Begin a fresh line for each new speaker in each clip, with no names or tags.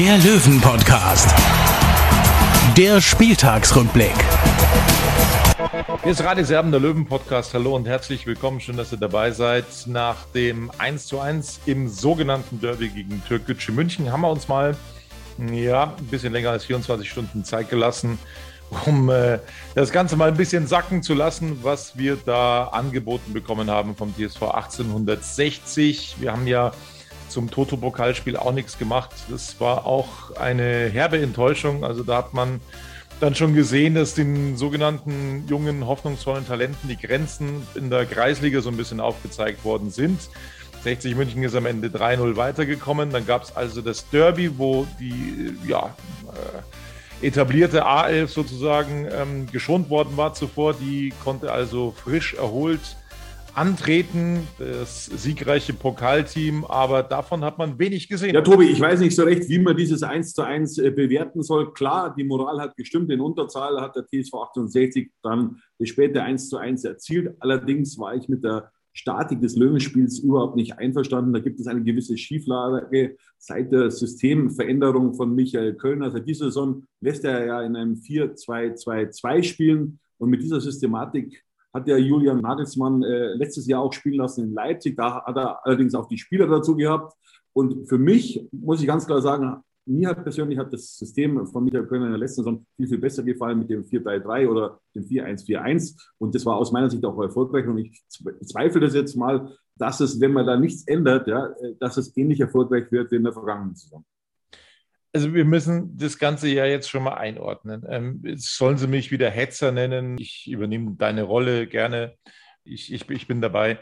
der Löwen-Podcast. Der Spieltagsrückblick.
Hier ist Radio Serben, der Löwen-Podcast. Hallo und herzlich willkommen. Schön, dass ihr dabei seid. Nach dem 1 zu 1 im sogenannten Derby gegen Türkgücü München haben wir uns mal ja, ein bisschen länger als 24 Stunden Zeit gelassen, um äh, das Ganze mal ein bisschen sacken zu lassen, was wir da angeboten bekommen haben vom TSV 1860. Wir haben ja zum Toto-Pokalspiel auch nichts gemacht. Das war auch eine herbe Enttäuschung. Also da hat man dann schon gesehen, dass den sogenannten jungen, hoffnungsvollen Talenten die Grenzen in der Kreisliga so ein bisschen aufgezeigt worden sind. 60 München ist am Ende 3-0 weitergekommen. Dann gab es also das Derby, wo die ja, äh, etablierte A11 sozusagen ähm, geschont worden war zuvor. Die konnte also frisch erholt antreten, das siegreiche Pokalteam, aber davon hat man wenig gesehen.
Ja, Tobi, ich weiß nicht so recht, wie man dieses 1 zu 1 äh, bewerten soll. Klar, die Moral hat gestimmt, in Unterzahl hat der TSV 68 dann das späte 1 zu 1 erzielt. Allerdings war ich mit der Statik des Löwenspiels überhaupt nicht einverstanden. Da gibt es eine gewisse Schieflage seit der Systemveränderung von Michael Kölner. Seit dieser Saison lässt er ja in einem 4-2-2-2 spielen und mit dieser Systematik hat der Julian Nagelsmann äh, letztes Jahr auch spielen lassen in Leipzig. Da hat er allerdings auch die Spieler dazu gehabt. Und für mich muss ich ganz klar sagen, mir persönlich hat das System von Michael Kölner in der letzten Saison viel, viel besser gefallen mit dem 4-3-3 oder dem 4-1-4-1. Und das war aus meiner Sicht auch erfolgreich. Und ich zweifle das jetzt mal, dass es, wenn man da nichts ändert, ja, äh, dass es ähnlich erfolgreich wird wie in der vergangenen Saison.
Also wir müssen das Ganze ja jetzt schon mal einordnen. Ähm, sollen Sie mich wieder Hetzer nennen? Ich übernehme deine Rolle gerne. Ich, ich, ich bin dabei.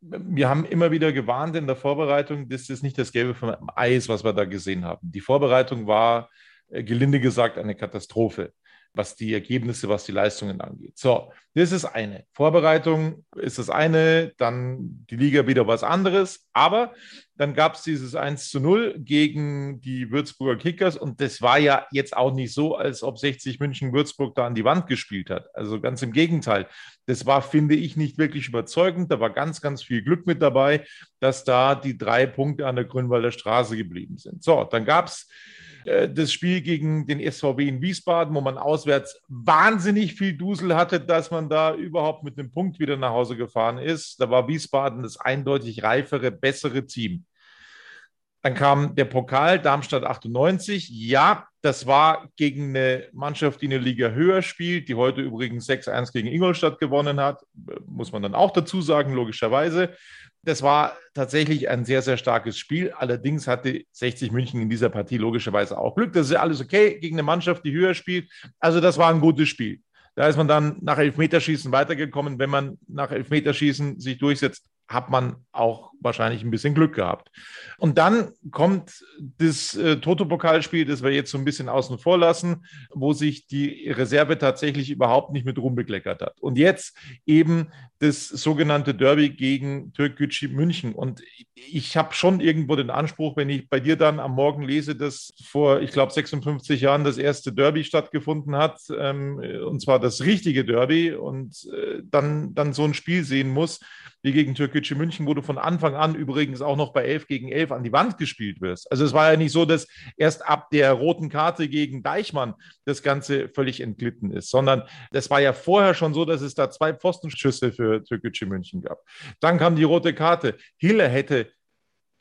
Wir haben immer wieder gewarnt in der Vorbereitung, das nicht das Gelbe vom Eis, was wir da gesehen haben. Die Vorbereitung war, äh, gelinde gesagt, eine Katastrophe was die Ergebnisse, was die Leistungen angeht. So, das ist eine. Vorbereitung ist das eine, dann die Liga wieder was anderes. Aber dann gab es dieses 1 zu 0 gegen die Würzburger Kickers und das war ja jetzt auch nicht so, als ob 60 München Würzburg da an die Wand gespielt hat. Also ganz im Gegenteil. Das war, finde ich, nicht wirklich überzeugend. Da war ganz, ganz viel Glück mit dabei, dass da die drei Punkte an der Grünwalder Straße geblieben sind. So, dann gab es äh, das Spiel gegen den SVW in Wiesbaden, wo man auswärts wahnsinnig viel Dusel hatte, dass man da überhaupt mit einem Punkt wieder nach Hause gefahren ist. Da war Wiesbaden das eindeutig reifere, bessere Team. Dann kam der Pokal Darmstadt 98. Ja, das war gegen eine Mannschaft, die eine Liga höher spielt, die heute übrigens 6-1 gegen Ingolstadt gewonnen hat. Muss man dann auch dazu sagen, logischerweise. Das war tatsächlich ein sehr, sehr starkes Spiel. Allerdings hatte 60 München in dieser Partie logischerweise auch Glück. Das ist alles okay gegen eine Mannschaft, die höher spielt. Also das war ein gutes Spiel. Da ist man dann nach Elfmeterschießen weitergekommen. Wenn man nach Elfmeterschießen sich durchsetzt, hat man auch wahrscheinlich ein bisschen Glück gehabt. Und dann kommt das äh, Toto-Pokalspiel, das wir jetzt so ein bisschen außen vor lassen, wo sich die Reserve tatsächlich überhaupt nicht mit Ruhm bekleckert hat. Und jetzt eben das sogenannte Derby gegen Türkgücü München. Und ich habe schon irgendwo den Anspruch, wenn ich bei dir dann am Morgen lese, dass vor, ich glaube, 56 Jahren das erste Derby stattgefunden hat, ähm, und zwar das richtige Derby, und äh, dann, dann so ein Spiel sehen muss, wie gegen Türkgücü München, wo du von Anfang an übrigens auch noch bei 11 gegen 11 an die Wand gespielt wirst. Also es war ja nicht so, dass erst ab der roten Karte gegen Deichmann das Ganze völlig entglitten ist, sondern das war ja vorher schon so, dass es da zwei Pfostenschüsse für Türkgücü München gab. Dann kam die rote Karte. Hille hätte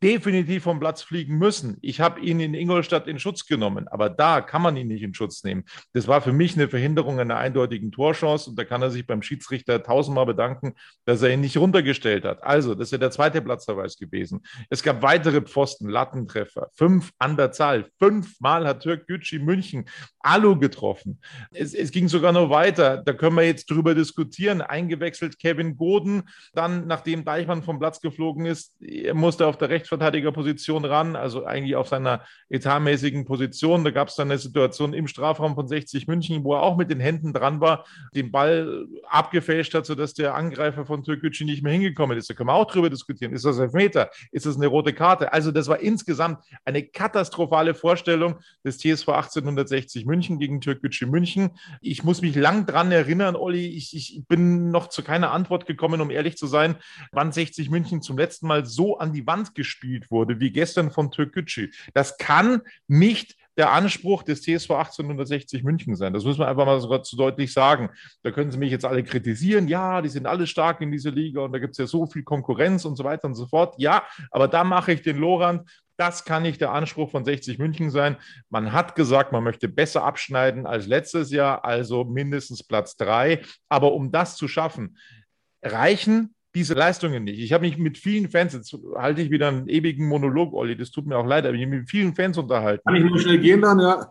definitiv vom Platz fliegen müssen. Ich habe ihn in Ingolstadt in Schutz genommen, aber da kann man ihn nicht in Schutz nehmen. Das war für mich eine Verhinderung einer eindeutigen Torchance und da kann er sich beim Schiedsrichter tausendmal bedanken, dass er ihn nicht runtergestellt hat. Also, das ist der zweite Platzverweis gewesen. Es gab weitere Pfosten, Lattentreffer, fünf an der Zahl. Fünfmal hat Türk Gücü München Alu getroffen. Es, es ging sogar noch weiter. Da können wir jetzt drüber diskutieren. Eingewechselt Kevin Goden, dann, nachdem Deichmann vom Platz geflogen ist, er musste auf der rechten Rechtsverteidigerposition ran, also eigentlich auf seiner etatmäßigen Position. Da gab es dann eine Situation im Strafraum von 60 München, wo er auch mit den Händen dran war, den Ball abgefälscht hat, sodass der Angreifer von Türkgücü nicht mehr hingekommen ist. Da können wir auch drüber diskutieren. Ist das Elfmeter? Ist das eine rote Karte? Also das war insgesamt eine katastrophale Vorstellung des TSV 1860 München gegen Türkgücü München. Ich muss mich lang dran erinnern, Olli, ich, ich bin noch zu keiner Antwort gekommen, um ehrlich zu sein, wann 60 München zum letzten Mal so an die Wand gespielt wurde, wie gestern von Türkgücü. Das kann nicht der Anspruch des TSV 1860 München sein. Das muss man einfach mal so deutlich sagen. Da können Sie mich jetzt alle kritisieren. Ja, die sind alle stark in dieser Liga und da gibt es ja so viel Konkurrenz und so weiter und so fort. Ja, aber da mache ich den Lorand. Das kann nicht der Anspruch von 60 München sein. Man hat gesagt, man möchte besser abschneiden als letztes Jahr, also mindestens Platz drei. Aber um das zu schaffen, reichen diese Leistungen nicht. Ich habe mich mit vielen Fans, jetzt halte ich wieder einen ewigen Monolog, Olli, das tut mir auch leid, aber ich habe mich mit vielen Fans unterhalten.
Kann ich nur schnell gehen dann, ja?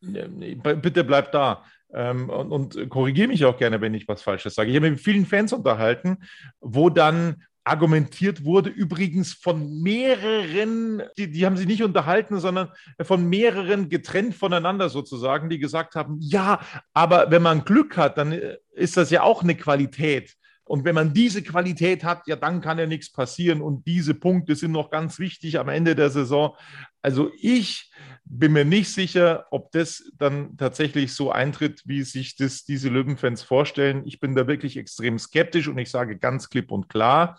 Bitte bleib da. Ähm, und, und korrigiere mich auch gerne, wenn ich was Falsches sage. Ich habe mich mit vielen Fans unterhalten, wo dann argumentiert wurde, übrigens von mehreren, die, die haben sich nicht unterhalten, sondern von mehreren getrennt voneinander sozusagen, die gesagt haben, ja, aber wenn man Glück hat, dann ist das ja auch eine Qualität. Und wenn man diese Qualität hat, ja, dann kann ja nichts passieren. Und diese Punkte sind noch ganz wichtig am Ende der Saison. Also ich bin mir nicht sicher, ob das dann tatsächlich so eintritt, wie sich das diese Löwenfans vorstellen. Ich bin da wirklich extrem skeptisch und ich sage ganz klipp und klar,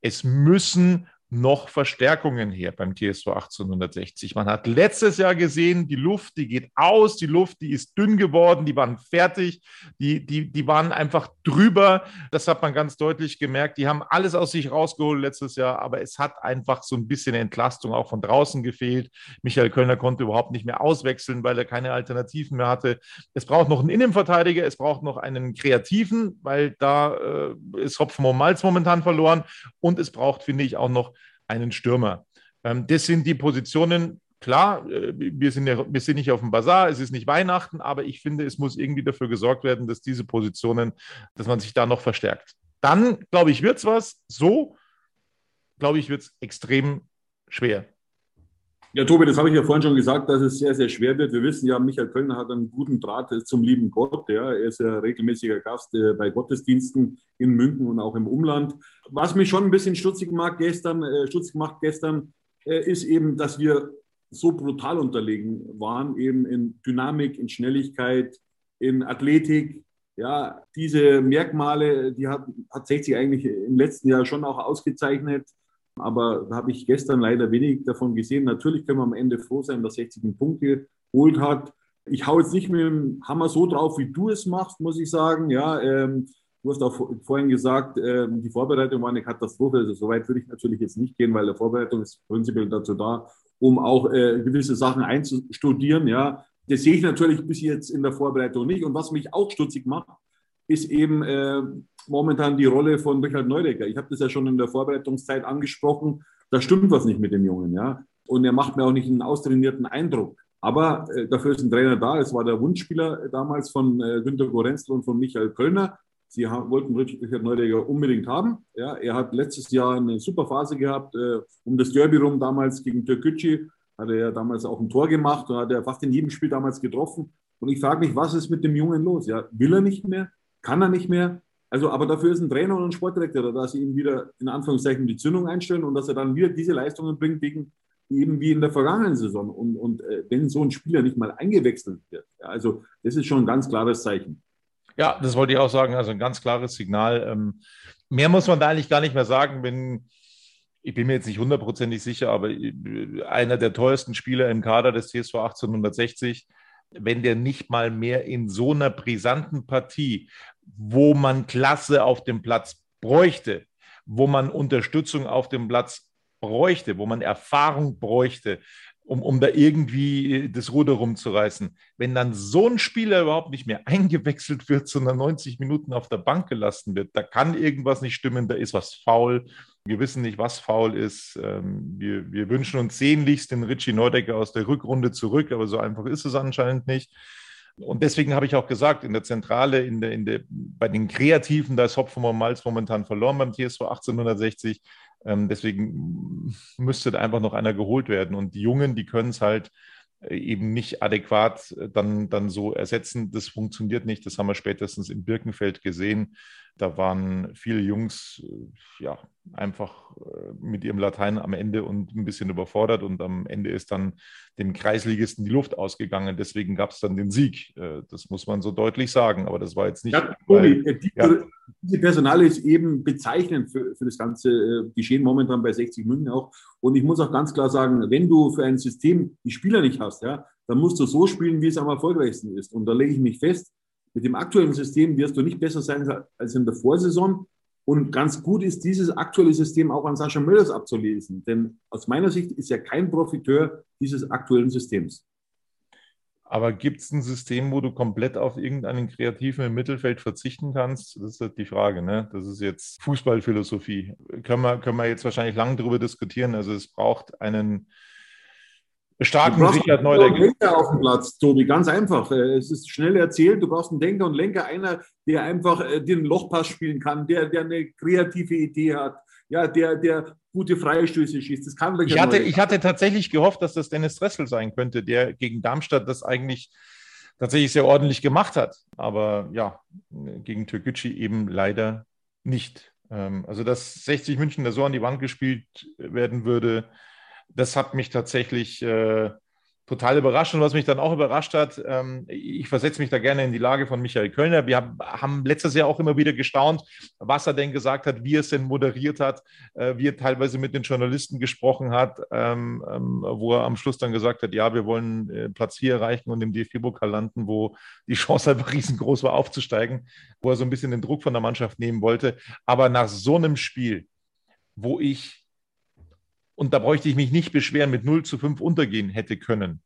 es müssen noch Verstärkungen her beim TSV 1860. Man hat letztes Jahr gesehen, die Luft, die geht aus, die Luft, die ist dünn geworden, die waren fertig, die, die, die waren einfach drüber. Das hat man ganz deutlich gemerkt. Die haben alles aus sich rausgeholt letztes Jahr, aber es hat einfach so ein bisschen Entlastung auch von draußen gefehlt. Michael Kölner konnte überhaupt nicht mehr auswechseln, weil er keine Alternativen mehr hatte. Es braucht noch einen Innenverteidiger, es braucht noch einen Kreativen, weil da äh, ist Hopfen und Malz momentan verloren. Und es braucht, finde ich, auch noch einen Stürmer. Ähm, das sind die Positionen. Klar, äh, wir, sind ja, wir sind nicht auf dem Bazar, es ist nicht Weihnachten, aber ich finde, es muss irgendwie dafür gesorgt werden, dass diese Positionen, dass man sich da noch verstärkt. Dann, glaube ich, wird es was. So, glaube ich, wird es extrem schwer.
Ja, Tobi, das habe ich ja vorhin schon gesagt, dass es sehr, sehr schwer wird. Wir wissen ja, Michael Kölner hat einen guten Draht zum lieben Gott. Ja. Er ist ja regelmäßiger Gast äh, bei Gottesdiensten in München und auch im Umland. Was mich schon ein bisschen stutzig macht gestern, äh, stutzig macht gestern, äh, ist eben, dass wir so brutal unterlegen waren, eben in Dynamik, in Schnelligkeit, in Athletik. Ja, diese Merkmale, die hat, hat 60 eigentlich im letzten Jahr schon auch ausgezeichnet. Aber da habe ich gestern leider wenig davon gesehen. Natürlich können wir am Ende froh sein, dass 60 einen Punkt geholt hat. Ich hau jetzt nicht mit dem Hammer so drauf, wie du es machst, muss ich sagen. Ja, ähm, du hast auch vorhin gesagt, ähm, die Vorbereitung war eine Katastrophe. Also so weit würde ich natürlich jetzt nicht gehen, weil der Vorbereitung ist prinzipiell dazu da, um auch äh, gewisse Sachen einzustudieren. Ja, das sehe ich natürlich bis jetzt in der Vorbereitung nicht. Und was mich auch stutzig macht, ist eben äh, momentan die Rolle von Richard Neudecker. Ich habe das ja schon in der Vorbereitungszeit angesprochen. Da stimmt was nicht mit dem Jungen, ja. Und er macht mir auch nicht einen austrainierten Eindruck. Aber äh, dafür ist ein Trainer da. Es war der Wunschspieler damals von äh, Günter Gorenzel und von Michael Kölner. Sie wollten Richard Neudecker unbedingt haben. Ja, er hat letztes Jahr eine super Phase gehabt, äh, um das Derby rum damals gegen Türkgücü. Hat er ja damals auch ein Tor gemacht und hat er fast in jedem Spiel damals getroffen. Und ich frage mich, was ist mit dem Jungen los? Ja, will er nicht mehr? Kann er nicht mehr? Also, aber dafür ist ein Trainer und ein Sportdirektor da, dass sie ihm wieder in Anführungszeichen die Zündung einstellen und dass er dann wieder diese Leistungen bringt, gegen, eben wie in der vergangenen Saison. Und, und äh, wenn so ein Spieler nicht mal eingewechselt wird, ja, also das ist schon ein ganz klares Zeichen.
Ja, das wollte ich auch sagen. Also ein ganz klares Signal. Ähm, mehr muss man da eigentlich gar nicht mehr sagen, wenn ich bin mir jetzt nicht hundertprozentig sicher, aber äh, einer der teuersten Spieler im Kader des TSV 1860 wenn der nicht mal mehr in so einer brisanten Partie, wo man Klasse auf dem Platz bräuchte, wo man Unterstützung auf dem Platz bräuchte, wo man Erfahrung bräuchte, um, um da irgendwie das Ruder rumzureißen. Wenn dann so ein Spieler überhaupt nicht mehr eingewechselt wird, sondern 90 Minuten auf der Bank gelassen wird, da kann irgendwas nicht stimmen, da ist was faul. Wir wissen nicht, was faul ist. Ähm, wir, wir wünschen uns sehnlichst den Richie Neudecker aus der Rückrunde zurück, aber so einfach ist es anscheinend nicht. Und deswegen habe ich auch gesagt, in der Zentrale, in der, in der, bei den Kreativen, da ist Hopfen und Malz momentan verloren beim TSV 1860. Ähm, deswegen müsste da einfach noch einer geholt werden. Und die Jungen, die können es halt eben nicht adäquat äh, dann, dann so ersetzen. Das funktioniert nicht. Das haben wir spätestens in Birkenfeld gesehen. Da waren viele Jungs äh, ja einfach mit ihrem Latein am Ende und ein bisschen überfordert und am Ende ist dann dem Kreisligisten die Luft ausgegangen. Deswegen gab es dann den Sieg. Das muss man so deutlich sagen. Aber das war jetzt nicht. Ja,
Tobi, die, ja. Diese Personale ist eben bezeichnend für, für das ganze Geschehen momentan bei 60 München auch. Und ich muss auch ganz klar sagen, wenn du für ein System die Spieler nicht hast, ja, dann musst du so spielen, wie es am erfolgreichsten ist. Und da lege ich mich fest, mit dem aktuellen System wirst du nicht besser sein als in der Vorsaison. Und ganz gut ist dieses aktuelle System auch an Sascha Möllers abzulesen. Denn aus meiner Sicht ist er kein Profiteur dieses aktuellen Systems.
Aber gibt es ein System, wo du komplett auf irgendeinen Kreativen im Mittelfeld verzichten kannst? Das ist halt die Frage. Ne? Das ist jetzt Fußballphilosophie. Können wir, können wir jetzt wahrscheinlich lange darüber diskutieren. Also es braucht einen starken Richard
Neudecker. Lenker auf dem Platz, Tobi, ganz einfach. Es ist schnell erzählt, du brauchst einen Denker und Lenker, einer, der einfach äh, den Lochpass spielen kann, der, der eine kreative Idee hat, ja, der, der gute Freistöße schießt. Das kann
ich hatte, ich hatte tatsächlich gehofft, dass das Dennis Dressel sein könnte, der gegen Darmstadt das eigentlich tatsächlich sehr ordentlich gemacht hat. Aber ja, gegen Türkgücü eben leider nicht. Ähm, also, dass 60 München da so an die Wand gespielt werden würde, das hat mich tatsächlich äh, total überrascht. Und was mich dann auch überrascht hat, ähm, ich versetze mich da gerne in die Lage von Michael Kölner. Wir haben, haben, letztes Jahr auch immer wieder gestaunt, was er denn gesagt hat, wie er es denn moderiert hat, äh, wie er teilweise mit den Journalisten gesprochen hat, ähm, ähm, wo er am Schluss dann gesagt hat, ja, wir wollen äh, Platz 4 erreichen und im DFB-Pokal landen, wo die Chance einfach riesengroß war, aufzusteigen, wo er so ein bisschen den Druck von der Mannschaft nehmen wollte. Aber nach so einem Spiel, wo ich und da bräuchte ich mich nicht beschweren, mit 0 zu 5 untergehen hätte können.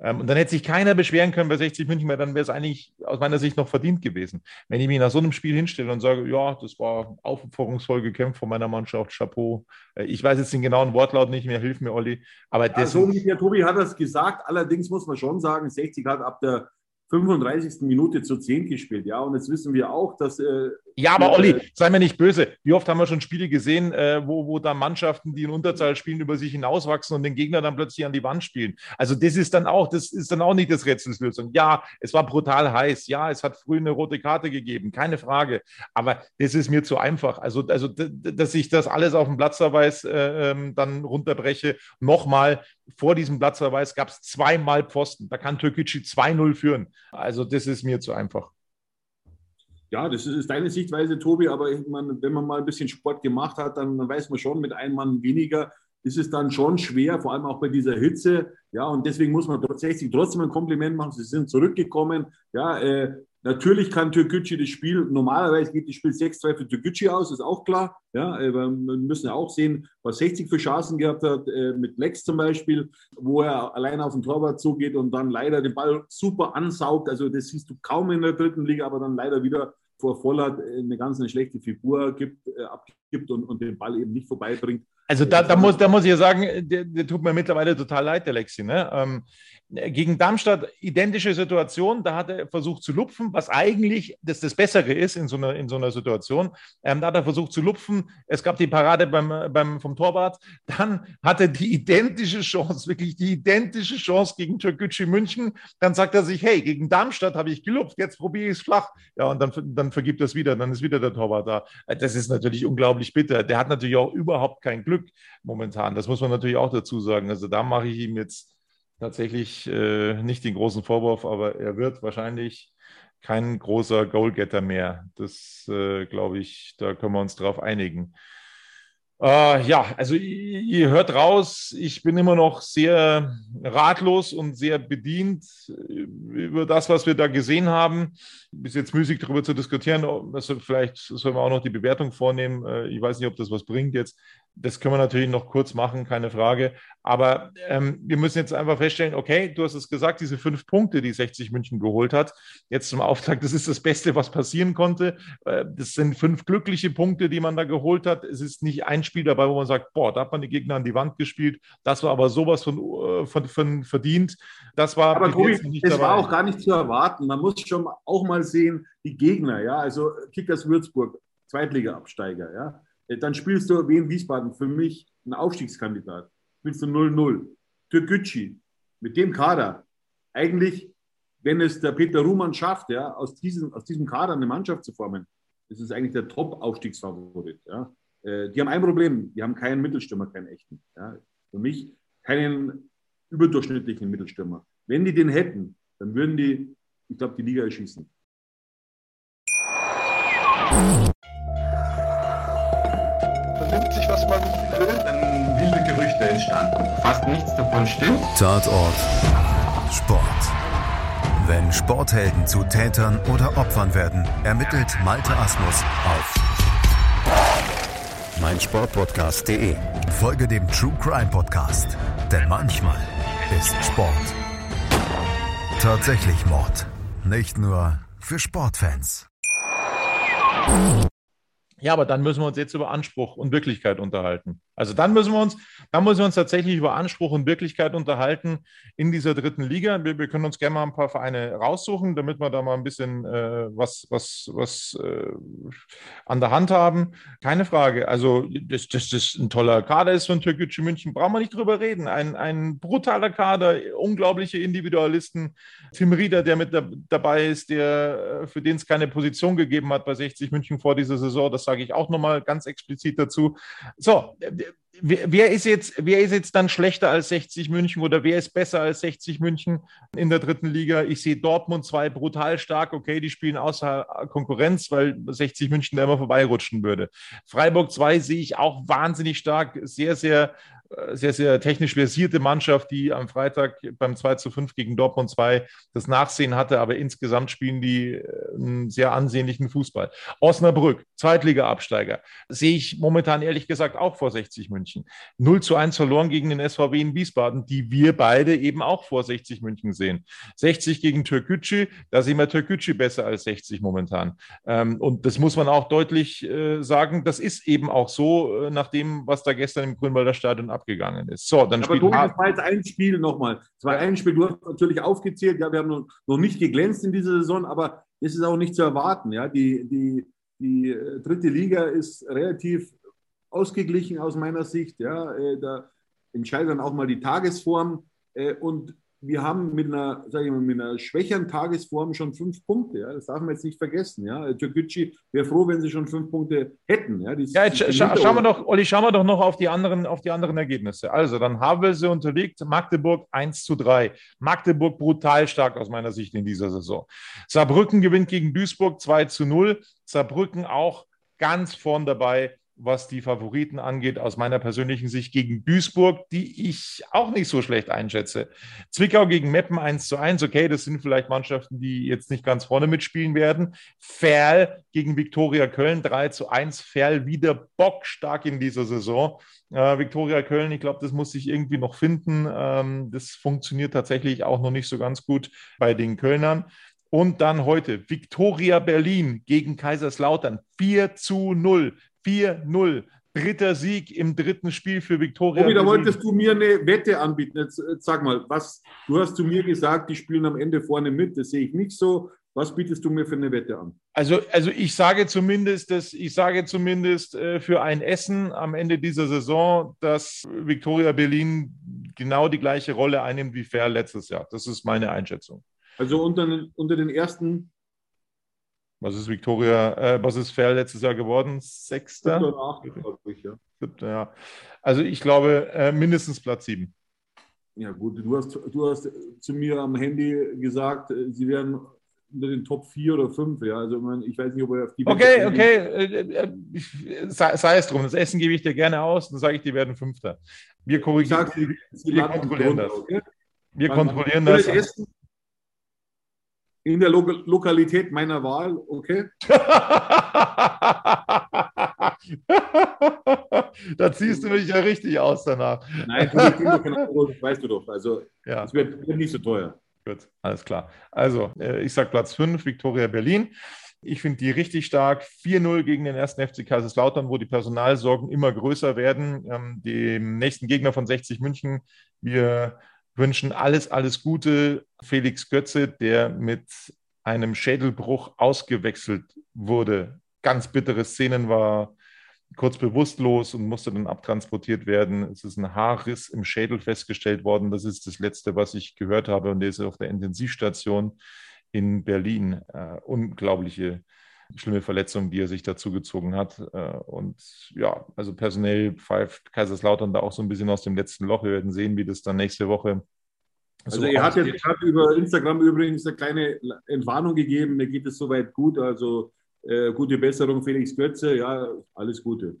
Ähm, und dann hätte sich keiner beschweren können bei 60 München, weil dann wäre es eigentlich aus meiner Sicht noch verdient gewesen. Wenn ich mich nach so einem Spiel hinstelle und sage, ja, das war aufopferungsvoll gekämpft von meiner Mannschaft, Chapeau. Äh, ich weiß jetzt den genauen Wortlaut nicht mehr, hilf mir, Olli. Aber
ja, so ungefähr, Tobi hat das gesagt. Allerdings muss man schon sagen, 60 hat ab der 35. Minute zu 10 gespielt, ja. Und jetzt wissen wir auch, dass. Äh,
ja, aber Olli, äh, sei mir nicht böse. Wie oft haben wir schon Spiele gesehen, äh, wo, wo da Mannschaften, die in Unterzahl spielen, über sich hinauswachsen und den Gegner dann plötzlich an die Wand spielen? Also, das ist dann auch, das ist dann auch nicht das Rätselslösung. Ja, es war brutal heiß. Ja, es hat früh eine rote Karte gegeben, keine Frage. Aber das ist mir zu einfach. Also, also dass ich das alles auf dem Platzverweis äh, ähm, dann runterbreche. Nochmal, vor diesem Platzverweis gab es zweimal Pfosten. Da kann Türkgücü 2-0 führen. Also das ist mir zu einfach.
Ja, das ist deine Sichtweise, Tobi, aber meine, wenn man mal ein bisschen Sport gemacht hat, dann weiß man schon, mit einem Mann weniger ist es dann schon schwer, vor allem auch bei dieser Hitze. Ja, und deswegen muss man tatsächlich trotzdem ein Kompliment machen. Sie sind zurückgekommen. Ja, äh, Natürlich kann Türkgücü das Spiel, normalerweise geht das Spiel 6-2 für Türkgücü aus, ist auch klar. Ja, äh, wir müssen ja auch sehen, was 60 für Chancen gehabt hat, äh, mit Lex zum Beispiel, wo er alleine auf den Torwart zugeht und dann leider den Ball super ansaugt. Also das siehst du kaum in der dritten Liga, aber dann leider wieder vor Vollert eine ganz eine schlechte Figur gibt, äh, abgibt und, und den Ball eben nicht vorbeibringt.
Also da, da, muss, da muss ich ja sagen, der, der tut mir mittlerweile total leid, der Lexi. Ne? Ähm, gegen Darmstadt identische Situation, da hat er versucht zu lupfen, was eigentlich das, das Bessere ist in so einer, in so einer Situation. Ähm, da hat er versucht zu lupfen, es gab die Parade beim, beim, vom Torwart, dann hat er die identische Chance, wirklich die identische Chance gegen Türkgücü München. Dann sagt er sich, hey, gegen Darmstadt habe ich gelupft, jetzt probiere ich es flach. Ja, und dann, dann vergibt er es wieder, dann ist wieder der Torwart da. Das ist natürlich unglaublich bitter. Der hat natürlich auch überhaupt kein Glück momentan. Das muss man natürlich auch dazu sagen. Also da mache ich ihm jetzt tatsächlich äh, nicht den großen Vorwurf, aber er wird wahrscheinlich kein großer Goalgetter mehr. Das äh, glaube ich, da können wir uns drauf einigen. Äh, ja, also ihr hört raus, ich bin immer noch sehr ratlos und sehr bedient äh, über das, was wir da gesehen haben. Ist jetzt müßig darüber zu diskutieren. Also vielleicht sollen wir auch noch die Bewertung vornehmen. Äh, ich weiß nicht, ob das was bringt jetzt. Das können wir natürlich noch kurz machen, keine Frage. Aber ähm, wir müssen jetzt einfach feststellen, okay, du hast es gesagt, diese fünf Punkte, die 60 München geholt hat, jetzt zum Auftakt, das ist das Beste, was passieren konnte. Äh, das sind fünf glückliche Punkte, die man da geholt hat. Es ist nicht ein Spiel dabei, wo man sagt, boah, da hat man die Gegner an die Wand gespielt. Das war aber sowas von, äh, von, von verdient. Das war
aber Tobi, das war auch gar nicht zu erwarten. Man muss schon auch mal sehen, die Gegner, ja, also Kickers Würzburg, Zweitliga-Absteiger, ja dann spielst du Wien Wiesbaden für mich ein Aufstiegskandidat. Spielst du 0-0. Türkgücü mit dem Kader. Eigentlich, wenn es der Peter Ruhmann schafft, ja, aus, diesem, aus diesem Kader eine Mannschaft zu formen, ist es eigentlich der Top-Aufstiegsfavorit. Ja. Äh, die haben ein Problem, die haben keinen Mittelstürmer, keinen echten. Ja. Für mich keinen überdurchschnittlichen Mittelstürmer. Wenn die den hätten, dann würden die, ich glaube, die Liga erschießen.
Gerüchte entstanden. Fast nichts davon stimmt.
Tatort Sport. Wenn Sporthelden zu Tätern oder Opfern werden, ermittelt Malte Asmus auf meinsportpodcast.de. Folge dem True Crime Podcast, denn manchmal ist Sport tatsächlich Mord. Nicht nur für Sportfans.
Ja, aber dann müssen wir uns jetzt über Anspruch und Wirklichkeit unterhalten. Also dann müssen wir uns, dann müssen wir uns tatsächlich über Anspruch und Wirklichkeit unterhalten in dieser dritten Liga. Wir, wir können uns gerne mal ein paar Vereine raussuchen, damit wir da mal ein bisschen äh, was, was, was äh, an der Hand haben. Keine Frage. Also, dass das, das ein toller Kader ist von Türkgücü München, brauchen wir nicht drüber reden. Ein, ein brutaler Kader, unglaubliche Individualisten. Tim Rieder, der mit da, dabei ist, der äh, für den es keine Position gegeben hat bei 60 München vor dieser Saison. Das sage ich auch nochmal ganz explizit dazu. So, wer, ist jetzt, wer ist jetzt dann schlechter als 60 München oder wer ist besser als 60 München in der dritten Liga? Ich sehe Dortmund 2 brutal stark. Okay, die spielen außer Konkurrenz, weil 60 München da immer vorbeirutschen würde. Freiburg 2 sehe ich auch wahnsinnig stark, sehr, sehr sehr, sehr technisch versierte Mannschaft, die am Freitag beim 2 zu 5 gegen Dortmund 2 das Nachsehen hatte, aber insgesamt spielen die äh, einen sehr ansehnlichen Fußball. Osnabrück, Zweitliga-Absteiger, sehe ich momentan ehrlich gesagt auch vor 60 München. 0 zu 1 verloren gegen den SVW in Wiesbaden, die wir beide eben auch vor 60 München sehen. 60 gegen Türkgücü, da sehen wir Türkgücü besser als 60 momentan. Ähm, und das muss man auch deutlich äh, sagen, das ist eben auch so, nach dem, was da gestern im Grünwalder Stadion abgegangen ist. So, dann
Aber Tobi, das war jetzt ein Spiel nochmal. Es war ein Spiel, du hast natürlich aufgezählt, ja, wir haben noch, noch nicht geglänzt in dieser Saison, aber es ist auch nicht zu erwarten. Ja. Die, die, die äh, dritte Liga ist relativ ausgeglichen aus meiner Sicht. Ja. Äh, da entscheidet dann auch mal die Tagesform. Äh, und wir haben mit einer, sage ich mal, mit einer schwächeren Tagesform schon fünf Punkte. Ja? Das darf man jetzt nicht vergessen. Ja? Türkgücü wäre froh, wenn sie schon fünf Punkte hätten. Ja,
ja jetzt scha schauen wir doch, Olli, schauen wir doch noch auf die anderen, auf die anderen Ergebnisse. Also, dann Havelse unterliegt Magdeburg 1 zu 3. Magdeburg brutal stark aus meiner Sicht in dieser Saison. Saarbrücken gewinnt gegen Duisburg 2 zu 0. Saarbrücken auch ganz vorn dabei was die Favoriten angeht, aus meiner persönlichen Sicht gegen Duisburg, die ich auch nicht so schlecht einschätze. Zwickau gegen Meppen 1 zu 1, okay, das sind vielleicht Mannschaften, die jetzt nicht ganz vorne mitspielen werden. Ferl gegen Viktoria Köln 3 zu 1, Ferl wieder bockstark in dieser Saison. Äh, Viktoria Köln, ich glaube, das muss sich irgendwie noch finden. Ähm, das funktioniert tatsächlich auch noch nicht so ganz gut bei den Kölnern. Und dann heute Viktoria Berlin gegen Kaiserslautern 4 zu 0. 4-0. Dritter Sieg im dritten Spiel für Viktoria.
Obi, da wolltest du mir eine Wette anbieten. Jetzt, jetzt, sag mal, was, du hast zu mir gesagt, die spielen am Ende vorne mit. Das sehe ich nicht so. Was bietest du mir für eine Wette an?
Also, also ich sage zumindest, dass, ich sage zumindest äh, für ein Essen am Ende dieser Saison, dass Viktoria Berlin genau die gleiche Rolle einnimmt wie Fair letztes Jahr. Das ist meine Einschätzung.
Also unter, unter den ersten
was ist Victoria, äh, was ist Fair letztes Jahr geworden? Sechster?
Siebter oder achter, glaube ich, ja.
Siebter, ja. Also ich glaube äh, mindestens Platz sieben.
Ja gut, du hast, du hast zu mir am Handy gesagt, äh, sie werden unter den Top 4 oder 5. Ja. Also ich weiß nicht, ob er auf die
Okay, okay. Äh, äh, sei, sei, es drum. Das Essen gebe ich dir gerne aus, dann sage ich, die werden Fünfter. Wir korrigieren.
Sie, sie wir kontrollieren das. Okay?
Wir kontrollieren das.
Essen, in der Lo Lokalität meiner Wahl, okay?
da ziehst du mich ja richtig aus danach.
Nein, das weißt du doch. Also, ja. es wird, wird nicht so teuer.
Gut, alles klar. Also, äh, ich sage Platz 5, Viktoria Berlin. Ich finde die richtig stark. 4-0 gegen den ersten FC Kaiserslautern, wo die Personalsorgen immer größer werden. Ähm, dem nächsten Gegner von 60 München. Wir wünschen alles, alles Gute. Felix Götze, der mit einem Schädelbruch ausgewechselt wurde. Ganz bittere Szenen war kurz bewusstlos und musste dann abtransportiert werden. Es ist ein Haarriss im Schädel festgestellt worden. Das ist das Letzte, was ich gehört habe. Und der ist auf der Intensivstation in Berlin. Äh, unglaubliche, schlimme Verletzung, die er sich dazu gezogen hat. Äh, und ja, also personell pfeift Kaiserslautern da auch so ein bisschen aus dem letzten Loch. Wir werden sehen, wie das dann nächste Woche
also so er hat jetzt gerade über Instagram übrigens eine kleine Entwarnung gegeben, mir geht es soweit gut. Also äh, gute Besserung, Felix Götze, ja, alles Gute.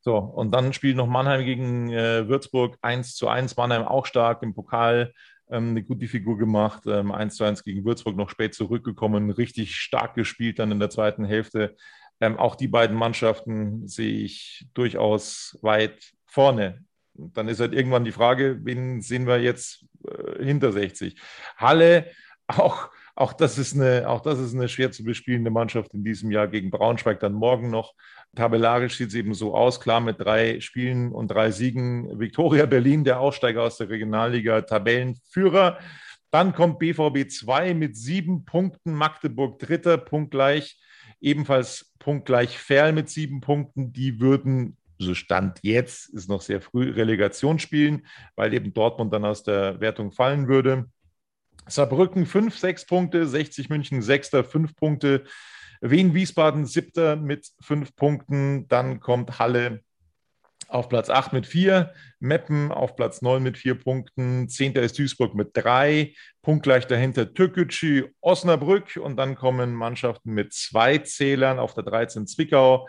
So, und dann spielt noch Mannheim gegen äh, Würzburg 1 zu 1. Mannheim auch stark im Pokal, ähm, eine gute Figur gemacht. Ähm, 1 zu 1 gegen Würzburg noch spät zurückgekommen, richtig stark gespielt dann in der zweiten Hälfte. Ähm, auch die beiden Mannschaften sehe ich durchaus weit vorne dann ist halt irgendwann die Frage, wen sehen wir jetzt äh, hinter 60? Halle, auch, auch, das ist eine, auch das ist eine schwer zu bespielende Mannschaft in diesem Jahr gegen Braunschweig, dann morgen noch. Tabellarisch sieht es eben so aus, klar mit drei Spielen und drei Siegen. Viktoria Berlin, der Aufsteiger aus der Regionalliga, Tabellenführer. Dann kommt BVB 2 mit sieben Punkten, Magdeburg dritter, punktgleich. Ebenfalls punktgleich Ferl mit sieben Punkten. Die würden so Stand jetzt ist noch sehr früh Relegation spielen, weil eben Dortmund dann aus der Wertung fallen würde. Saarbrücken 5, 6 Punkte, 60 München 6. 5 Punkte, Wien Wiesbaden 7. mit 5 Punkten, dann kommt Halle auf Platz 8 mit 4, Meppen auf Platz 9 mit 4 Punkten, 10. ist Duisburg mit 3, punktgleich dahinter Türkgücü, Osnabrück und dann kommen Mannschaften mit zwei Zählern auf der 13 Zwickau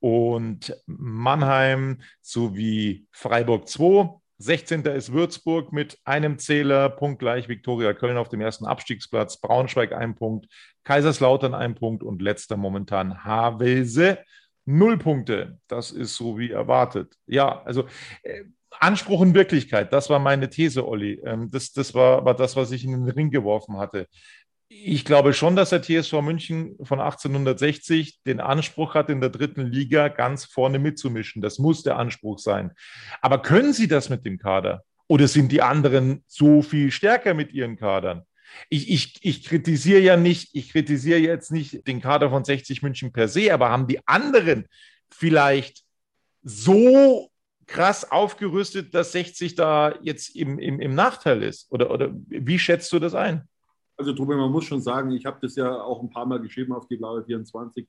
und Mannheim sowie Freiburg 2. 16. ist Würzburg mit einem Zähler, punktgleich Viktoria Köln auf dem ersten Abstiegsplatz, Braunschweig ein Punkt, Kaiserslautern ein Punkt und letzter momentan Havelse null Punkte. Das ist so wie erwartet. Ja, also äh, Anspruch und Wirklichkeit, das war meine These, Olli. Ähm, das, das war, war das, was ich in den Ring geworfen hatte ich glaube schon, dass der TSV München von 1860 den Anspruch hat, in der dritten Liga ganz vorne mitzumischen. Das muss der Anspruch sein. Aber können Sie das mit dem Kader? Oder sind die anderen so viel stärker mit ihren Kadern? Ich, ich, ich kritisiere ja nicht, ich kritisiere jetzt nicht den Kader von 60 München per se, aber haben die anderen vielleicht so krass aufgerüstet, dass 60 da jetzt im, im, im Nachteil ist? Oder, oder wie schätzt du das ein?
Also Tobi, man muss schon sagen, ich habe das ja auch ein paar Mal geschrieben auf die blaue 24.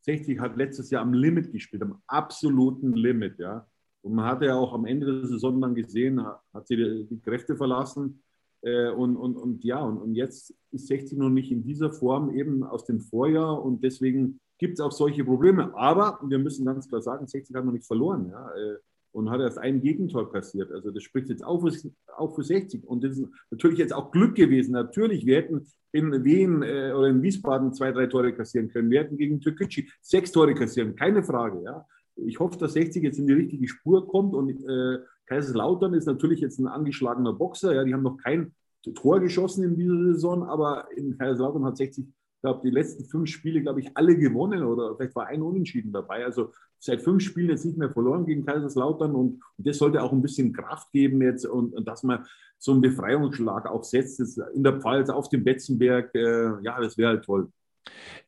60 hat letztes Jahr am Limit gespielt, am absoluten Limit, ja. Und man hatte ja auch am Ende der Saison dann gesehen, hat sie die, Kräfte verlassen. Äh, und, und, und ja, und, und jetzt ist 60 noch nicht in dieser Form eben aus dem Vorjahr und deswegen gibt es auch solche Probleme. Aber wir müssen ganz klar sagen, 60 hat noch nicht verloren. Ja. Äh, und hat erst ein Gegentor kassiert. Also das spricht jetzt auch für, auch für 60. Und das ist natürlich jetzt auch Glück gewesen. Natürlich, wir hätten in Wien äh, oder in Wiesbaden zwei, drei Tore kassieren können. Wir hätten gegen Türkgücü sechs Tore kassieren, keine Frage. Ja. Ich hoffe, dass 60 jetzt in die richtige Spur kommt. Und äh, Kaiserslautern ist natürlich jetzt ein angeschlagener Boxer. Ja. Die haben noch kein Tor geschossen in dieser Saison, aber in Kaiserslautern hat 60 ich glaube, die letzten fünf Spiele, glaube ich, alle gewonnen oder vielleicht war ein Unentschieden dabei. Also seit fünf Spielen jetzt nicht mehr verloren gegen Kaiserslautern und, und das sollte auch ein bisschen Kraft geben jetzt und, und dass man so einen Befreiungsschlag auch setzt in der Pfalz auf dem Betzenberg. Äh, ja, das wäre halt toll.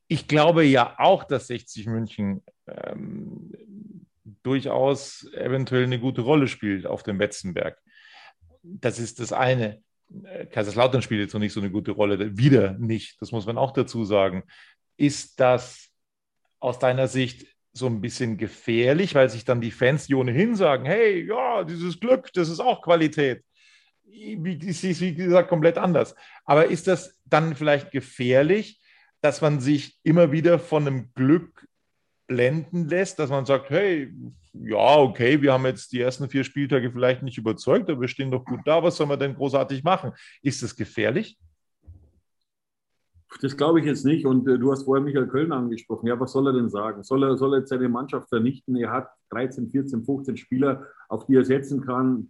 Ich glaube ja auch, dass 60 München ähm, durchaus eventuell eine gute Rolle spielt auf dem Betzenberg. Das ist das eine. Kaiserslautern spielt jetzt noch nicht so eine gute Rolle, wieder nicht, das muss man auch dazu sagen. Ist das aus deiner Sicht so ein bisschen gefährlich, weil sich dann die Fans, die ohnehin sagen, hey, ja, dieses Glück, das ist auch Qualität. Wie, wie gesagt, komplett anders. Aber ist das dann vielleicht gefährlich, dass man sich immer wieder von einem Glück blenden lässt, dass man sagt, hey, ja, okay, wir haben jetzt die ersten vier Spieltage vielleicht nicht überzeugt, aber wir stehen doch gut da, was soll man denn großartig machen? Ist das gefährlich?
Das glaube ich jetzt nicht. Und äh, du hast vorher Michael Köln angesprochen. Ja, was soll er denn sagen? Soll er, soll er jetzt seine Mannschaft vernichten? Er hat 13, 14, 15 Spieler, auf die er setzen kann.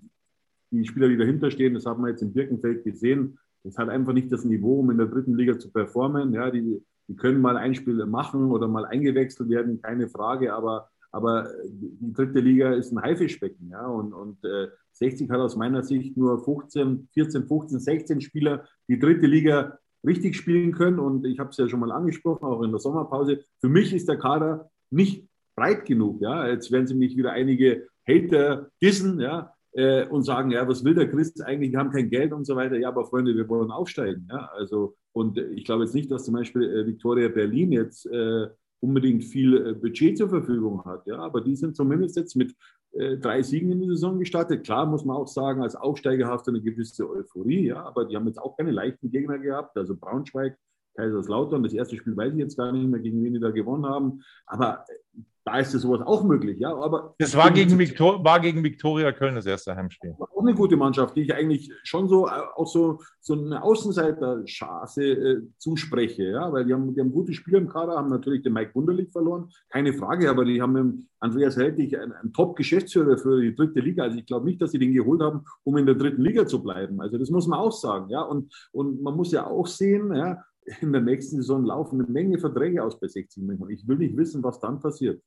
Die Spieler, die dahinter stehen, das haben wir jetzt im Birkenfeld gesehen. Das hat einfach nicht das Niveau, um in der dritten Liga zu performen. Ja, die, die können mal ein Spiel machen oder mal eingewechselt werden, keine Frage. Aber, aber die dritte Liga ist ein Haifischbecken. Ja, und, und äh, 60 hat aus meiner Sicht nur 15, 14, 15, 16 Spieler, die dritte Liga richtig spielen können. Und ich habe es ja schon mal angesprochen, auch in der Sommerpause. Für mich ist der Kader nicht breit genug. Ja? Jetzt werden sie mich wieder einige Hater dissen ja? Äh, und sagen, ja, was will der Christ eigentlich? Wir haben kein Geld und so weiter. Ja, aber Freunde, wir wollen aufsteigen. Ja? Also, und ich glaube jetzt nicht, dass zum Beispiel äh, Victoria Berlin jetzt äh, unbedingt viel äh, Budget zur Verfügung hat. Ja, aber die sind zumindest jetzt mit äh, drei Siegen in die Saison gestartet. Klar muss man auch sagen, als Aufsteiger hast du eine gewisse Euphorie, ja, aber die haben jetzt auch keine leichten Gegner gehabt. Also Braunschweig, Kaiserslautern, das erste Spiel weiß ich jetzt gar nicht mehr, gegen wen die da gewonnen haben. Aber äh, da ist es sowas auch möglich, ja. Aber
das war gegen, Victor, war gegen Viktoria Köln das erste Heimspiel.
Auch eine gute Mannschaft, die ich eigentlich schon so äh, auch so, so eine Außenseiter-Chance äh, zuspreche, ja, weil die haben, die haben gute Spieler im Kader, haben natürlich den Mike Wunderlich verloren, keine Frage, aber die haben mit Andreas Heldig einen, einen Top-Geschäftsführer für die dritte Liga. Also ich glaube nicht, dass sie den geholt haben, um in der dritten Liga zu bleiben. Also das muss man auch sagen, ja. Und, und man muss ja auch sehen, ja, in der nächsten Saison laufen eine Menge Verträge aus bei 60 München. Ich will nicht wissen, was dann passiert.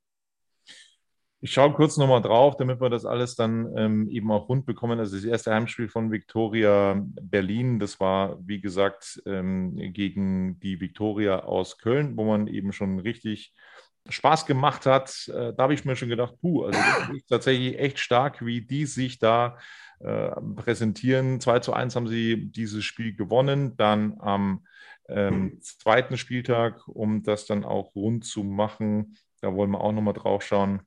Ich schaue kurz nochmal drauf, damit wir das alles dann ähm, eben auch rund bekommen. Also das erste Heimspiel von Viktoria Berlin, das war, wie gesagt, ähm, gegen die Viktoria aus Köln, wo man eben schon richtig Spaß gemacht hat. Äh, da habe ich mir schon gedacht, puh, also das tatsächlich echt stark, wie die sich da äh, präsentieren. 2 zu 1 haben sie dieses Spiel gewonnen. Dann am ähm, zweiten Spieltag, um das dann auch rund zu machen, da wollen wir auch nochmal drauf schauen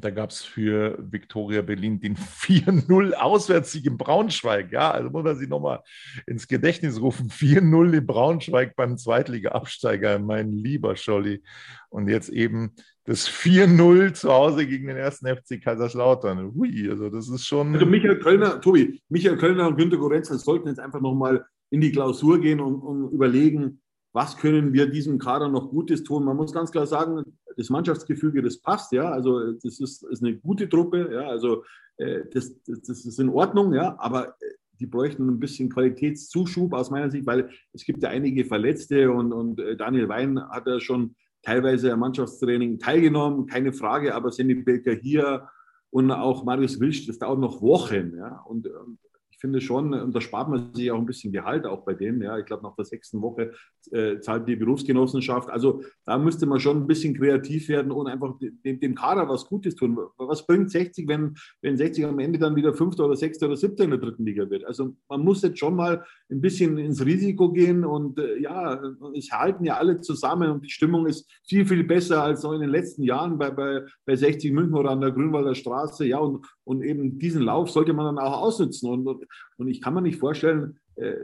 da gab es für Viktoria Berlin den 4-0 Auswärtssieg in Braunschweig. Ja, also muss man sich nochmal ins Gedächtnis rufen. 4-0 in Braunschweig beim Zweitliga-Absteiger, mein lieber Scholli. Und jetzt eben das 4-0 zu Hause gegen den ersten FC Kaiserslautern. Hui, also das ist schon.
Also Michael Kölner, Tobi, Michael Kölner und Günter Gorenzel sollten jetzt einfach nochmal in die Klausur gehen und, und überlegen, was können wir diesem Kader noch Gutes tun? Man muss ganz klar sagen, das Mannschaftsgefüge, das passt, ja. Also das ist, ist eine gute Truppe, ja. Also äh, das, das, das, ist in Ordnung, ja. Aber äh, die bräuchten ein bisschen Qualitätszuschub aus meiner Sicht, weil es gibt ja einige Verletzte und, und äh, Daniel Wein hat ja schon teilweise am Mannschaftstraining teilgenommen, keine Frage, aber Sandy Belker hier und auch Marius Wilsch, das dauert noch Wochen, ja. Und, und finde schon, und da spart man sich auch ein bisschen Gehalt auch bei denen. Ja, ich glaube, nach der sechsten Woche äh, zahlt die Berufsgenossenschaft. Also da müsste man schon ein bisschen kreativ werden und einfach dem, dem Kader was Gutes tun. Was bringt 60, wenn, wenn 60 am Ende dann wieder Fünfter oder Sechster oder Siebter in der dritten Liga wird? Also man muss jetzt schon mal ein bisschen ins Risiko gehen und äh, ja, es halten ja alle zusammen und die Stimmung ist viel, viel besser als noch in den letzten Jahren bei, bei, bei 60 München oder an der Grünwalder Straße. Ja, und, und eben diesen Lauf sollte man dann auch ausnutzen. Und, und ich kann mir nicht vorstellen, äh,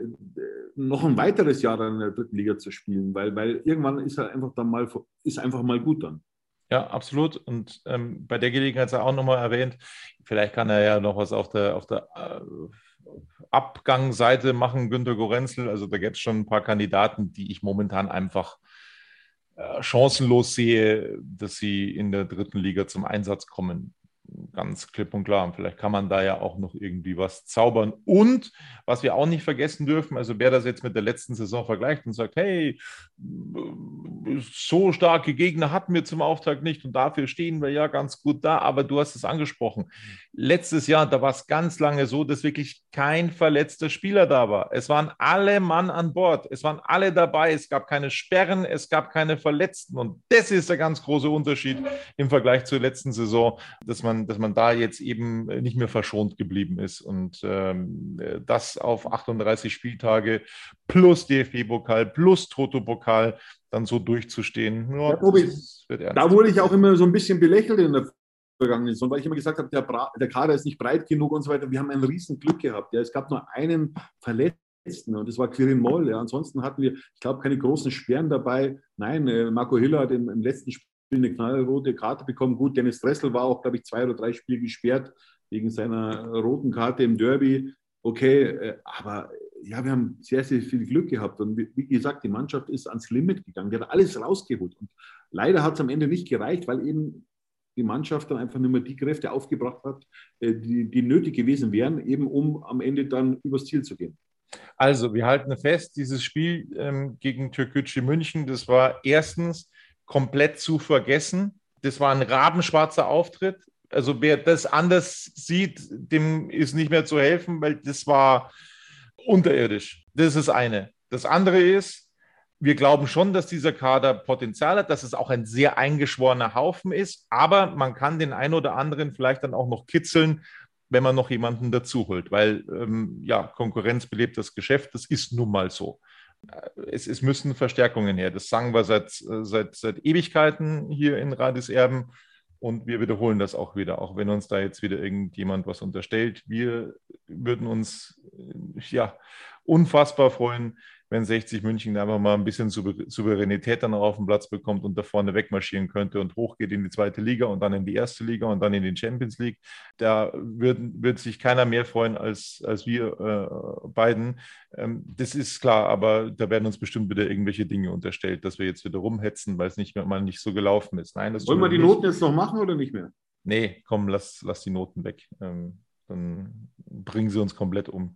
noch ein weiteres Jahr in der dritten Liga zu spielen, weil, weil irgendwann ist er einfach dann mal, ist einfach mal gut dann.
Ja, absolut. Und ähm, bei der Gelegenheit sei auch nochmal erwähnt, vielleicht kann er ja noch was auf der, auf der äh, Abgangsseite machen, Günter Gorenzel. Also da gibt es schon ein paar Kandidaten, die ich momentan einfach äh, chancenlos sehe, dass sie in der dritten Liga zum Einsatz kommen ganz klipp und klar. Und vielleicht kann man da ja auch noch irgendwie was zaubern. Und was wir auch nicht vergessen dürfen, also wer das jetzt mit der letzten Saison vergleicht und sagt, hey, so starke Gegner hatten wir zum Auftakt nicht und dafür stehen wir ja ganz gut da. Aber du hast es angesprochen. Letztes Jahr, da war es ganz lange so, dass wirklich kein verletzter Spieler da war. Es waren alle Mann an Bord. Es waren alle dabei. Es gab keine Sperren, es gab keine Verletzten. Und das ist der ganz große Unterschied im Vergleich zur letzten Saison, dass man dass man da jetzt eben nicht mehr verschont geblieben ist. Und ähm, das auf 38 Spieltage plus DFB-Pokal plus Toto-Pokal dann so durchzustehen.
Ja, Tobi, da wurde ich auch immer so ein bisschen belächelt in der vergangenen Saison, weil ich immer gesagt habe, der, der Kader ist nicht breit genug und so weiter. Wir haben ein Riesenglück gehabt. Ja. Es gab nur einen Verletzten und das war Quirin Moll. Ja. Ansonsten hatten wir, ich glaube, keine großen Sperren dabei. Nein, äh, Marco Hiller hat im, im letzten Spiel eine knallrote Karte bekommen. Gut, Dennis Dressel war auch, glaube ich, zwei oder drei Spiele gesperrt wegen seiner roten Karte im Derby. Okay, äh, aber ja, wir haben sehr, sehr viel Glück gehabt. Und wie, gesagt, die Mannschaft ist ans Limit gegangen. Die hat alles rausgeholt. Und leider hat es am Ende nicht gereicht, weil eben die Mannschaft dann einfach nicht mehr die Kräfte aufgebracht hat, äh, die, die nötig gewesen wären, eben um am Ende dann übers Ziel zu gehen.
Also, wir halten fest, dieses Spiel ähm, gegen Türkgücü München, das war erstens komplett zu vergessen. Das war ein rabenschwarzer Auftritt. Also, wer das anders sieht, dem ist nicht mehr zu helfen, weil das war unterirdisch. Das ist das eine. Das andere ist, wir glauben schon, dass dieser Kader Potenzial hat, dass es auch ein sehr eingeschworener Haufen ist, aber man kann den einen oder anderen vielleicht dann auch noch kitzeln, wenn man noch jemanden dazu holt, weil ähm, ja, Konkurrenz belebt das Geschäft, das ist nun mal so. Äh, es, es, müssen Verstärkungen her. Das sagen wir seit, äh, seit, seit Ewigkeiten hier in Radis Erben und wir wiederholen das auch wieder, auch wenn uns da jetzt wieder irgendjemand was unterstellt. Wir würden uns äh, ja unfassbar freuen, wenn 60 München einfach mal ein bisschen Souveränität dann auf den Platz bekommt und da vorne wegmarschieren könnte und hochgeht in die zweite Liga und dann in die erste Liga und dann in die Champions League. Da wird, wird sich keiner mehr freuen als, als wir äh, beiden. Ähm, das ist klar, aber da werden uns bestimmt wieder irgendwelche Dinge unterstellt, dass wir jetzt wieder rumhetzen, weil es nicht mehr mal nicht so gelaufen ist. Nein, das
Wollen wir die nicht. Noten jetzt noch machen oder nicht mehr?
Nee, komm, lass, lass die Noten weg. Ähm, dann bringen sie uns komplett um.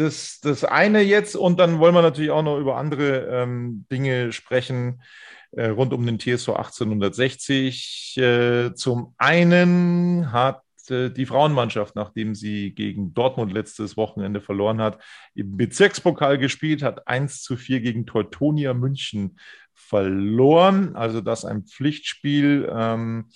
Das, das eine jetzt und dann wollen wir natürlich auch noch über andere ähm, Dinge sprechen äh, rund um den TSV 1860. Äh, zum einen hat äh, die Frauenmannschaft, nachdem sie gegen Dortmund letztes Wochenende verloren hat, im Bezirkspokal gespielt, hat 1 zu 4 gegen Teutonia München verloren. Also das ein Pflichtspiel. Ähm,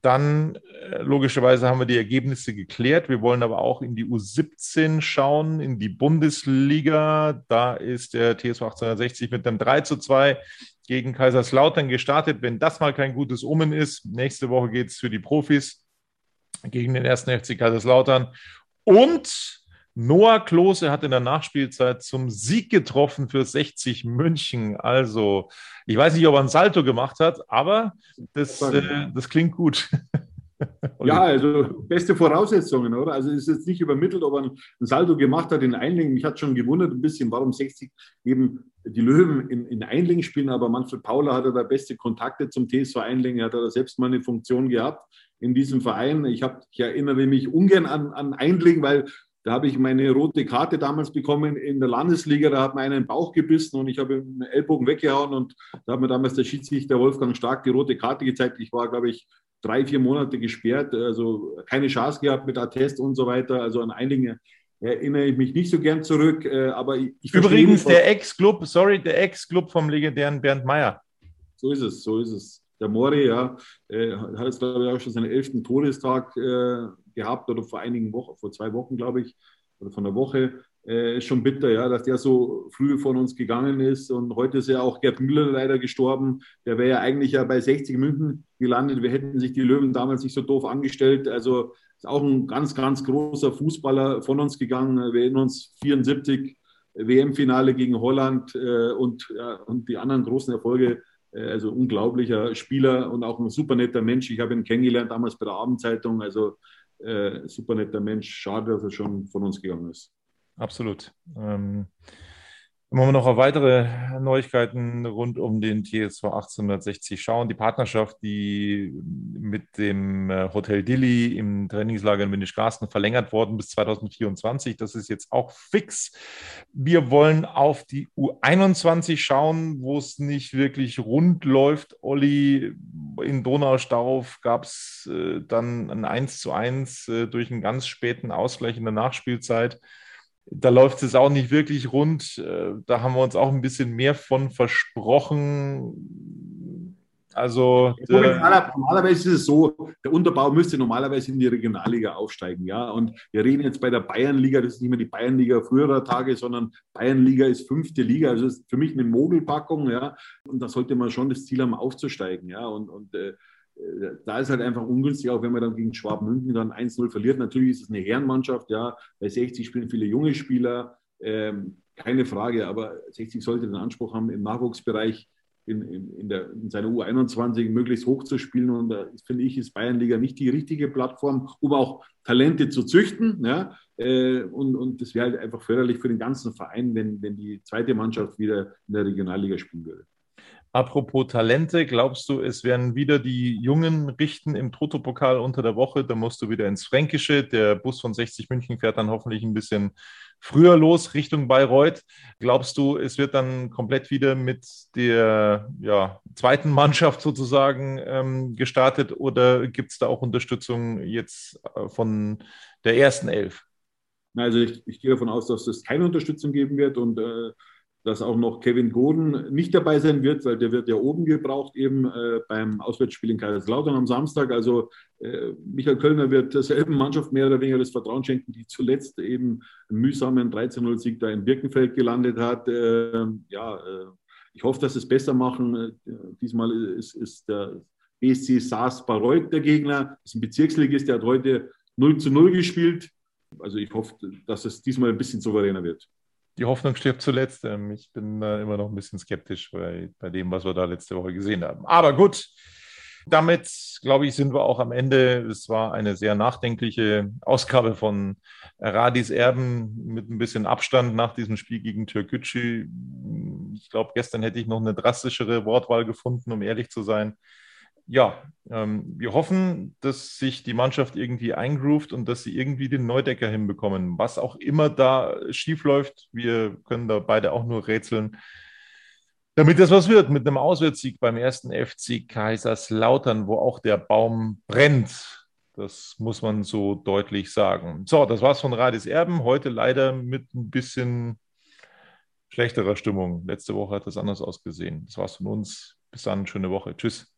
dann äh, logischerweise haben wir die Ergebnisse geklärt. Wir wollen aber auch in die U17 schauen, in die Bundesliga. Da ist der TSV 1860 mit einem 3 zu 2 gegen Kaiserslautern gestartet. Wenn das mal kein gutes Omen ist, nächste Woche geht es für die Profis gegen den ersten FC Kaiserslautern. Und Noah Klose hat in der Nachspielzeit zum Sieg getroffen für 60 München. Also, ich weiß nicht, ob er ein Salto gemacht hat, aber das, äh, das klingt gut.
ja, also beste Voraussetzungen, oder? Also es ist jetzt nicht übermittelt, ob er ein Salto gemacht hat in Einlingen. Mich hat schon gewundert ein bisschen, warum 60 eben die Löwen in, in Einlingen spielen, aber Manfred Paula hatte da beste Kontakte zum TSV Einlingen, er hat da selbst mal eine Funktion gehabt in diesem Verein. Ich, hab, ich erinnere mich ungern an, an Einlingen, weil da habe ich meine rote Karte damals bekommen in der Landesliga. Da hat mir einen Bauch gebissen und ich habe einen Ellbogen weggehauen. Und da hat mir damals der Schiedsrichter Wolfgang Stark die rote Karte gezeigt. Ich war, glaube ich, drei, vier Monate gesperrt. Also keine Chance gehabt mit Attest und so weiter. Also an einige erinnere ich mich nicht so gern zurück. Äh, aber ich
Übrigens der Ex-Club, sorry, der Ex-Club vom legendären Bernd Meyer.
So ist es, so ist es. Der Mori, ja, äh, hat jetzt, glaube ich, auch schon seinen elften Todestag äh, gehabt oder vor einigen Wochen, vor zwei Wochen, glaube ich, oder von der Woche. Äh, ist schon bitter, ja, dass der so früh von uns gegangen ist. Und heute ist ja auch Gerd Müller leider gestorben. Der wäre ja eigentlich ja bei 60 München gelandet. Wir hätten sich die Löwen damals nicht so doof angestellt. Also ist auch ein ganz, ganz großer Fußballer von uns gegangen. Wir erinnern uns 74 WM-Finale gegen Holland äh, und, ja, und die anderen großen Erfolge also unglaublicher Spieler und auch ein super netter Mensch. Ich habe ihn kennengelernt damals bei der Abendzeitung. Also äh, super netter Mensch. Schade, dass er schon von uns gegangen ist.
Absolut. Ähm, wenn wir noch auf weitere Neuigkeiten rund um den TSV 1860 schauen, die Partnerschaft, die mit dem äh, Hotel Dilly im Trainingslager in Windischgarsten verlängert worden bis 2024, das ist jetzt auch fix. Wir wollen auf die U21 schauen, wo es nicht wirklich rund läuft. Olli, in Donaustauf gab es äh, dann ein 1 zu 1 äh, durch einen ganz späten Ausgleich in der Nachspielzeit da läuft es auch nicht wirklich rund. Äh, da haben wir uns auch ein bisschen mehr von versprochen. Also
Normaler, normalerweise ist es so, der Unterbau müsste normalerweise in die Regionalliga aufsteigen, ja. Und wir reden jetzt bei der Bayernliga, das ist nicht mehr die Bayernliga früherer Tage, sondern Bayernliga ist fünfte Liga. Also ist für mich eine Mogelpackung, ja. Und da sollte man schon das Ziel haben, aufzusteigen, ja. Und, und äh, da ist halt einfach ungünstig, auch wenn man dann gegen Schwab-München dann 1-0 verliert. Natürlich ist es eine Herrenmannschaft, ja. Bei 60 spielen viele junge Spieler, ähm, keine Frage, aber 60 sollte den Anspruch haben, im Nachwuchsbereich in, in, in, der, in seiner U21 möglichst hoch zu spielen. Und da finde ich, ist Bayernliga nicht die richtige Plattform, um auch Talente zu züchten. Ja? Äh, und, und das wäre halt einfach förderlich für den ganzen Verein, wenn, wenn die zweite Mannschaft wieder in der Regionalliga spielen würde.
Apropos Talente, glaubst du, es werden wieder die Jungen richten im Toto-Pokal unter der Woche? Da musst du wieder ins Fränkische. Der Bus von 60 München fährt dann hoffentlich ein bisschen früher los Richtung Bayreuth. Glaubst du, es wird dann komplett wieder mit der ja, zweiten Mannschaft sozusagen ähm, gestartet oder gibt es da auch Unterstützung jetzt äh, von der ersten Elf?
Also ich, ich, gehe davon aus, dass es keine Unterstützung geben wird und äh, dass auch noch Kevin Goden nicht dabei sein wird, weil der wird ja oben gebraucht, eben äh, beim Auswärtsspiel in Kaiserslautern am Samstag. Also äh, Michael Kölner wird derselben Mannschaft mehr oder weniger das Vertrauen schenken, die zuletzt eben einen mühsamen 13-0-Sieg da in Birkenfeld gelandet hat. Äh, ja, ich hoffe, dass sie es besser machen. Äh, diesmal ist, ist der BSC Saas Bayreuth der Gegner. Das ist ein Bezirksligist, der hat heute 0 zu 0 gespielt. Also ich hoffe, dass es diesmal ein bisschen souveräner wird
die Hoffnung stirbt zuletzt. Ähm, ich bin äh, immer noch ein bisschen skeptisch bei, bei dem, was wir da letzte Woche gesehen haben. Aber gut, damit, glaube ich, sind wir auch am Ende. Es war eine sehr nachdenkliche Ausgabe von Radis Erben mit ein bisschen Abstand nach diesem Spiel gegen Türkgücü. Ich glaube, gestern hätte ich noch eine drastischere Wortwahl gefunden, um ehrlich zu sein ja, ähm, wir hoffen, dass sich die Mannschaft irgendwie eingroovt und dass sie irgendwie den Neudecker hinbekommen. Was auch immer da schiefläuft, wir können da beide auch nur rätseln, damit das was wird mit einem Auswärtssieg beim ersten FC Kaiserslautern, wo auch der Baum brennt. Das muss man so deutlich sagen. So, das war's von Radis Erben. Heute leider mit ein bisschen schlechterer Stimmung. Letzte Woche hat das anders ausgesehen. Das war's von uns. Bis dann, schöne Woche. Tschüss.